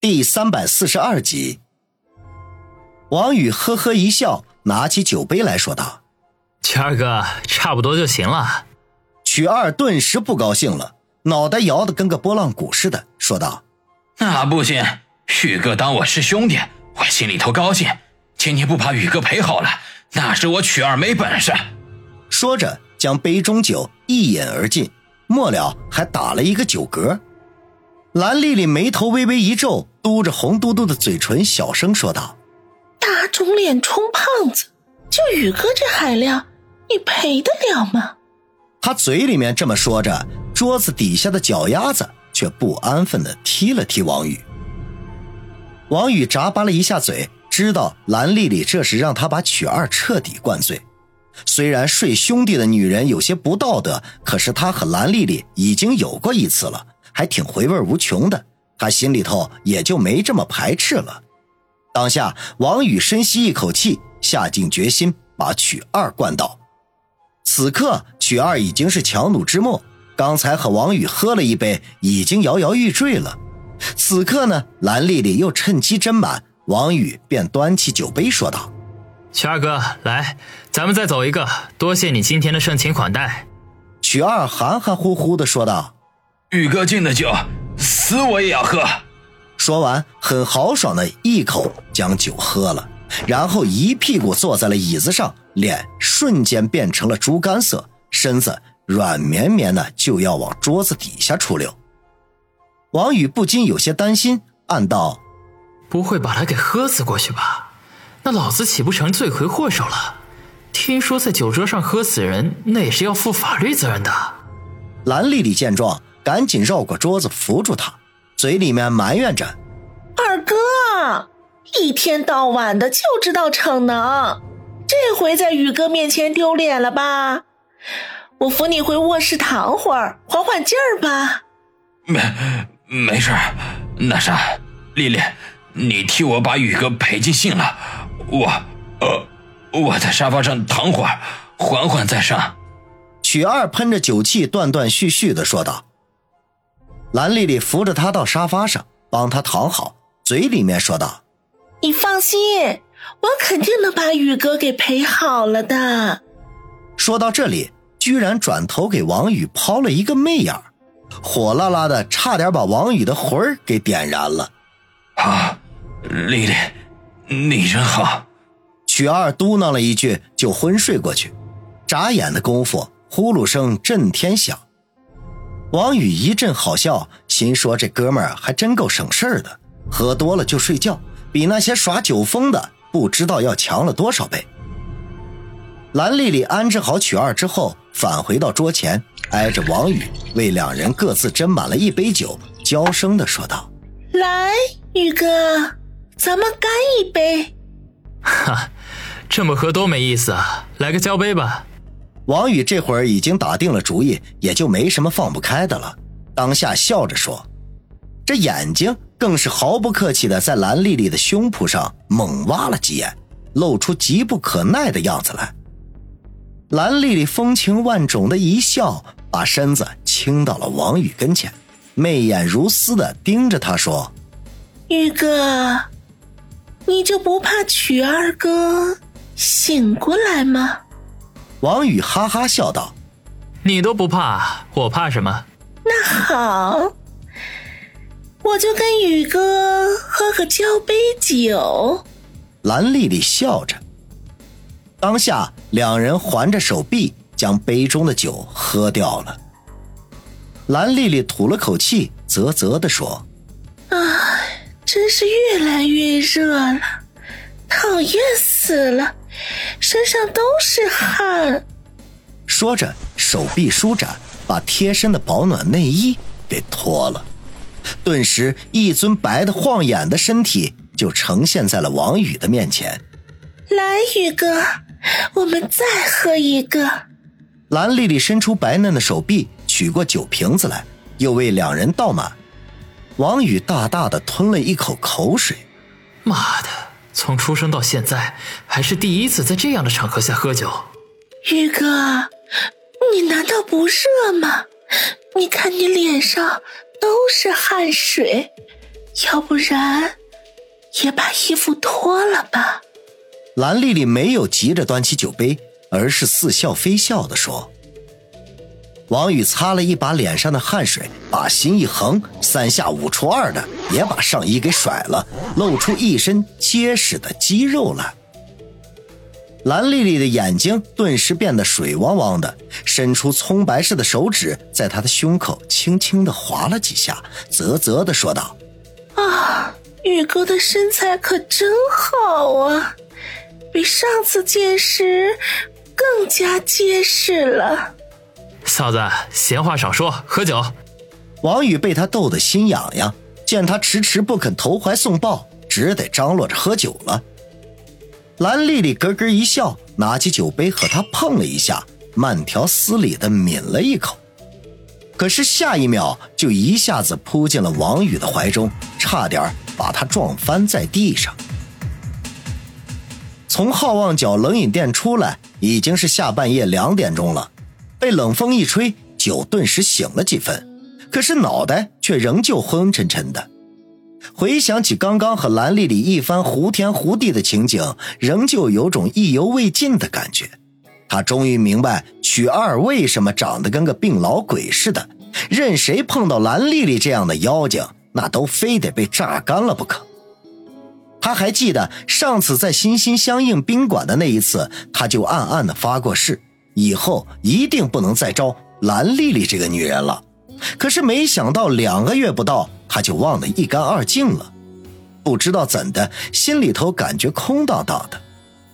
第三百四十二集，王宇呵呵一笑，拿起酒杯来说道：“曲二哥，差不多就行了。”曲二顿时不高兴了，脑袋摇得跟个拨浪鼓似的，说道：“那不行，宇哥当我是兄弟，我心里头高兴。今天不把宇哥陪好了，那是我曲二没本事。”说着，将杯中酒一饮而尽，末了还打了一个酒嗝。蓝丽丽眉头微微一皱，嘟着红嘟嘟的嘴唇，小声说道：“打肿脸充胖子，就宇哥这海量，你赔得了吗？”他嘴里面这么说着，桌子底下的脚丫子却不安分的踢了踢王宇。王宇眨巴了一下嘴，知道蓝丽丽这是让他把曲二彻底灌醉。虽然睡兄弟的女人有些不道德，可是他和蓝丽丽已经有过一次了。还挺回味无穷的，他心里头也就没这么排斥了。当下，王宇深吸一口气，下定决心把曲二灌倒。此刻，曲二已经是强弩之末，刚才和王宇喝了一杯，已经摇摇欲坠了。此刻呢，蓝丽丽又趁机斟满，王宇便端起酒杯说道：“曲二哥，来，咱们再走一个，多谢你今天的盛情款待。”曲二含含糊糊的说道。宇哥敬的酒，死我也要喝。说完，很豪爽的一口将酒喝了，然后一屁股坐在了椅子上，脸瞬间变成了猪肝色，身子软绵绵的就要往桌子底下出溜。王宇不禁有些担心，暗道：“不会把他给喝死过去吧？那老子岂不成罪魁祸首了？听说在酒桌上喝死人，那也是要负法律责任的。”蓝丽丽见状。赶紧绕过桌子扶住他，嘴里面埋怨着：“二哥，一天到晚的就知道逞能，这回在宇哥面前丢脸了吧？我扶你回卧室躺会儿，缓缓劲儿吧。”“没，没事。那啥，丽丽，你替我把宇哥赔尽兴了。我，呃，我在沙发上躺会儿，缓缓再上。”曲二喷着酒气，断断续续的说道。蓝丽丽扶着他到沙发上，帮他躺好，嘴里面说道：“你放心，我肯定能把宇哥给陪好了的。”说到这里，居然转头给王宇抛了一个媚眼，火辣辣的，差点把王宇的魂儿给点燃了。啊，丽丽，你真好。曲二嘟囔了一句，就昏睡过去。眨眼的功夫，呼噜声震天响。王宇一阵好笑，心说：“这哥们儿还真够省事儿的，喝多了就睡觉，比那些耍酒疯的不知道要强了多少倍。”蓝丽丽安置好曲二之后，返回到桌前，挨着王宇为两人各自斟满了一杯酒，娇声的说道：“来，宇哥，咱们干一杯。”哈，这么喝多没意思啊，来个交杯吧。王宇这会儿已经打定了主意，也就没什么放不开的了。当下笑着说：“这眼睛更是毫不客气的在蓝丽丽的胸脯上猛挖了几眼，露出急不可耐的样子来。”蓝丽丽风情万种的一笑，把身子倾到了王宇跟前，媚眼如丝的盯着他说：“宇哥，你就不怕曲二哥醒过来吗？”王宇哈哈笑道：“你都不怕，我怕什么？”那好，我就跟宇哥喝个交杯酒。蓝丽丽笑着，当下两人环着手臂，将杯中的酒喝掉了。蓝丽丽吐了口气，啧啧的说：“唉，真是越来越热了，讨厌死了。”身上都是汗，说着手臂舒展，把贴身的保暖内衣给脱了，顿时一尊白的晃眼的身体就呈现在了王宇的面前。来，宇哥，我们再喝一个。蓝丽丽伸出白嫩的手臂，取过酒瓶子来，又为两人倒满。王宇大大的吞了一口口水，妈的！从出生到现在，还是第一次在这样的场合下喝酒。玉哥，你难道不热吗？你看你脸上都是汗水，要不然也把衣服脱了吧。蓝丽丽没有急着端起酒杯，而是似笑非笑的说。王宇擦了一把脸上的汗水，把心一横，三下五除二的也把上衣给甩了，露出一身结实的肌肉来。蓝丽丽的眼睛顿时变得水汪汪的，伸出葱白似的手指，在他的胸口轻轻的划了几下，啧啧的说道：“啊，宇哥的身材可真好啊，比上次见时更加结实了。”嫂子，闲话少说，喝酒。王宇被他逗得心痒痒，见他迟迟不肯投怀送抱，只得张罗着喝酒了。蓝丽丽咯咯一笑，拿起酒杯和他碰了一下，慢条斯理的抿了一口。可是下一秒就一下子扑进了王宇的怀中，差点把他撞翻在地上。从好望角冷饮店出来，已经是下半夜两点钟了。被冷风一吹，酒顿时醒了几分，可是脑袋却仍旧昏沉沉的。回想起刚刚和蓝丽丽一番胡天胡地的情景，仍旧有种意犹未尽的感觉。他终于明白许二为什么长得跟个病老鬼似的，任谁碰到蓝丽丽这样的妖精，那都非得被榨干了不可。他还记得上次在心心相印宾馆的那一次，他就暗暗的发过誓。以后一定不能再招蓝丽丽这个女人了。可是没想到两个月不到，他就忘得一干二净了。不知道怎的，心里头感觉空荡荡的。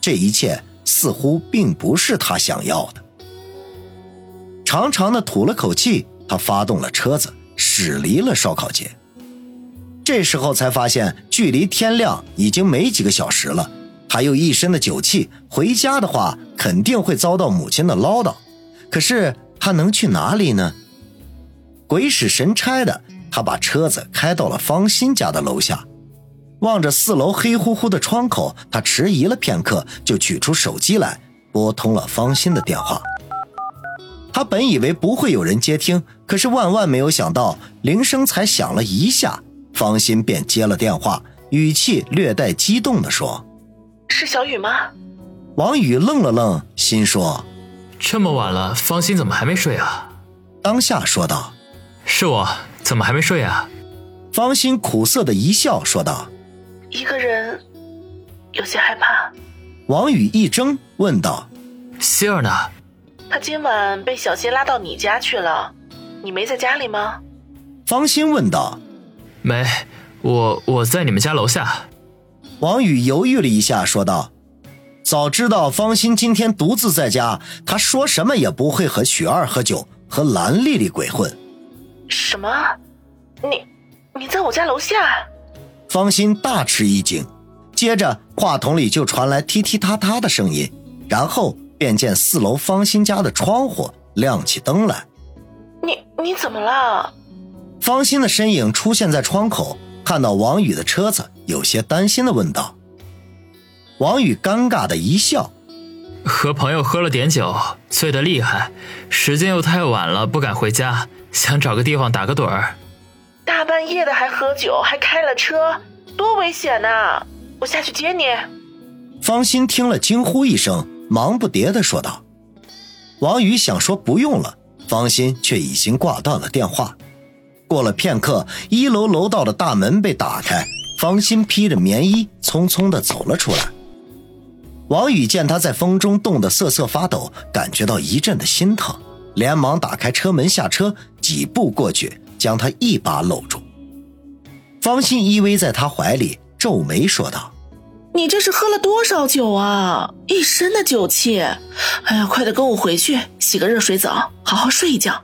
这一切似乎并不是他想要的。长长的吐了口气，他发动了车子，驶离了烧烤街。这时候才发现，距离天亮已经没几个小时了。他有一身的酒气，回家的话肯定会遭到母亲的唠叨。可是他能去哪里呢？鬼使神差的，他把车子开到了方心家的楼下，望着四楼黑乎乎的窗口，他迟疑了片刻，就取出手机来拨通了方心的电话。他本以为不会有人接听，可是万万没有想到，铃声才响了一下，方心便接了电话，语气略带激动地说。是小雨吗？王宇愣了愣，心说：“这么晚了，方心怎么还没睡啊？”当下说道：“是我，怎么还没睡啊？”方心苦涩的一笑，说道：“一个人，有些害怕。”王宇一怔，问道：“希儿呢？”他今晚被小谢拉到你家去了，你没在家里吗？方心问道：“没，我我在你们家楼下。”王宇犹豫了一下，说道：“早知道方心今天独自在家，他说什么也不会和许二喝酒，和蓝丽丽鬼混。”什么？你你在我家楼下？方心大吃一惊，接着话筒里就传来踢踢踏踏的声音，然后便见四楼方心家的窗户亮起灯来。你你怎么了？方心的身影出现在窗口。看到王宇的车子，有些担心的问道：“王宇，尴尬的一笑，和朋友喝了点酒，醉得厉害，时间又太晚了，不敢回家，想找个地方打个盹儿。大半夜的还喝酒，还开了车，多危险呐！我下去接你。”方心听了，惊呼一声，忙不迭的说道：“王宇想说不用了，方心却已经挂断了电话。”过了片刻，一楼楼道的大门被打开，方心披着棉衣匆匆的走了出来。王宇见他在风中冻得瑟瑟发抖，感觉到一阵的心疼，连忙打开车门下车，几步过去将他一把搂住。方心依偎在他怀里，皱眉说道：“你这是喝了多少酒啊？一身的酒气！哎呀，快点跟我回去，洗个热水澡，好好睡一觉。”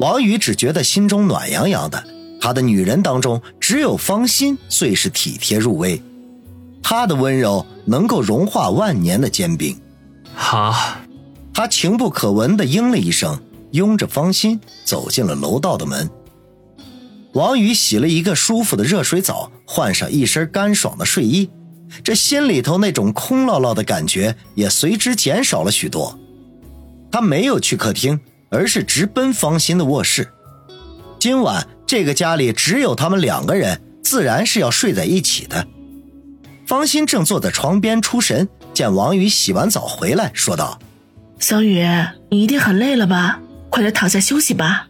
王宇只觉得心中暖洋洋的，他的女人当中只有芳心最是体贴入微，她的温柔能够融化万年的坚冰。好，他情不可闻的应了一声，拥着芳心走进了楼道的门。王宇洗了一个舒服的热水澡，换上一身干爽的睡衣，这心里头那种空落落的感觉也随之减少了许多。他没有去客厅。而是直奔芳心的卧室。今晚这个家里只有他们两个人，自然是要睡在一起的。方心正坐在床边出神，见王宇洗完澡回来，说道：“小雨，你一定很累了吧？快点躺下休息吧。”